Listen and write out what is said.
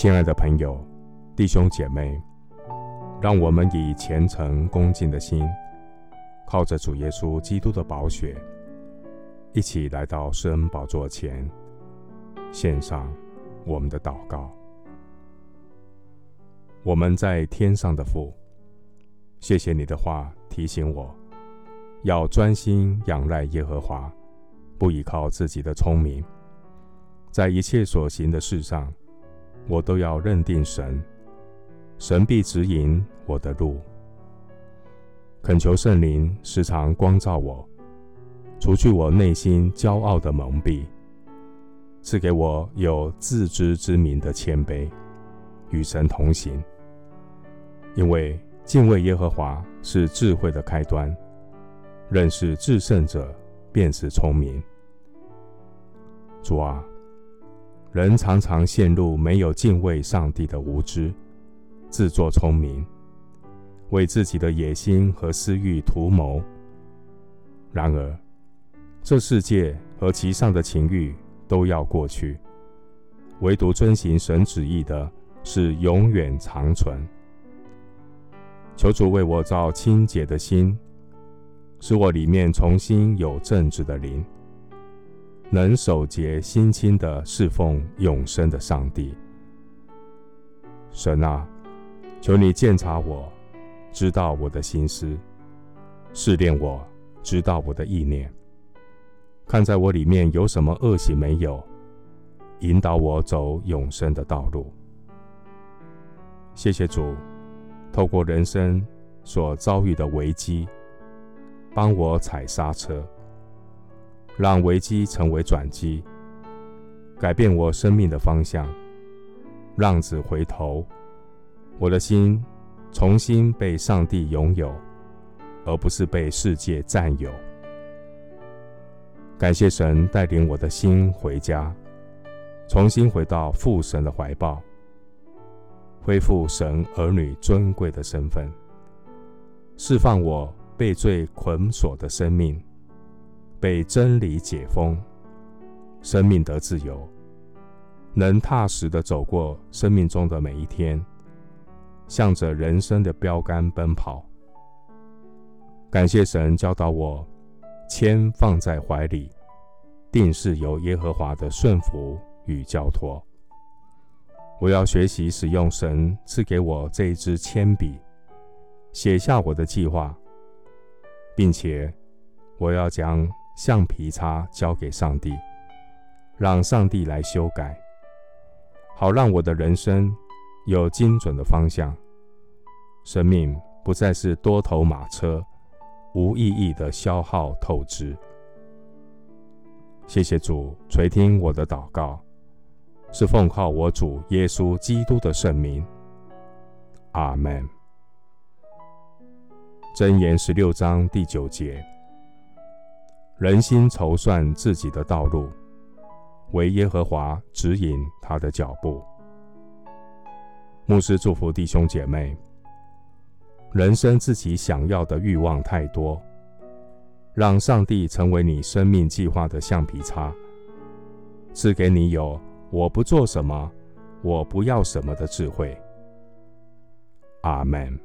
亲爱的朋友、弟兄姐妹，让我们以虔诚恭敬的心，靠着主耶稣基督的宝血，一起来到施恩宝座前，献上我们的祷告。我们在天上的父，谢谢你的话提醒我，要专心仰赖耶和华，不依靠自己的聪明。在一切所行的事上，我都要认定神，神必指引我的路。恳求圣灵时常光照我，除去我内心骄傲的蒙蔽，赐给我有自知之明的谦卑，与神同行。因为敬畏耶和华是智慧的开端，认识至圣者便是聪明。主啊。人常常陷入没有敬畏上帝的无知，自作聪明，为自己的野心和私欲图谋。然而，这世界和其上的情欲都要过去，唯独遵行神旨意的是永远长存。求主为我造清洁的心，使我里面重新有正直的灵。能守节心清的侍奉永生的上帝，神啊，求你鉴察我，知道我的心思，试炼我，知道我的意念，看在我里面有什么恶行没有，引导我走永生的道路。谢谢主，透过人生所遭遇的危机，帮我踩刹车。让危机成为转机，改变我生命的方向，浪子回头，我的心重新被上帝拥有，而不是被世界占有。感谢神带领我的心回家，重新回到父神的怀抱，恢复神儿女尊贵的身份，释放我被罪捆锁的生命。被真理解封，生命得自由，能踏实的走过生命中的每一天，向着人生的标杆奔跑。感谢神教导我，谦放在怀里，定是由耶和华的顺服与交托。我要学习使用神赐给我这一支铅笔，写下我的计划，并且我要将。橡皮擦交给上帝，让上帝来修改，好让我的人生有精准的方向，生命不再是多头马车，无意义的消耗透支。谢谢主垂听我的祷告，是奉靠我主耶稣基督的圣名。阿门。箴言十六章第九节。人心筹算自己的道路，惟耶和华指引他的脚步。牧师祝福弟兄姐妹。人生自己想要的欲望太多，让上帝成为你生命计划的橡皮擦，赐给你有我不做什么，我不要什么的智慧。阿门。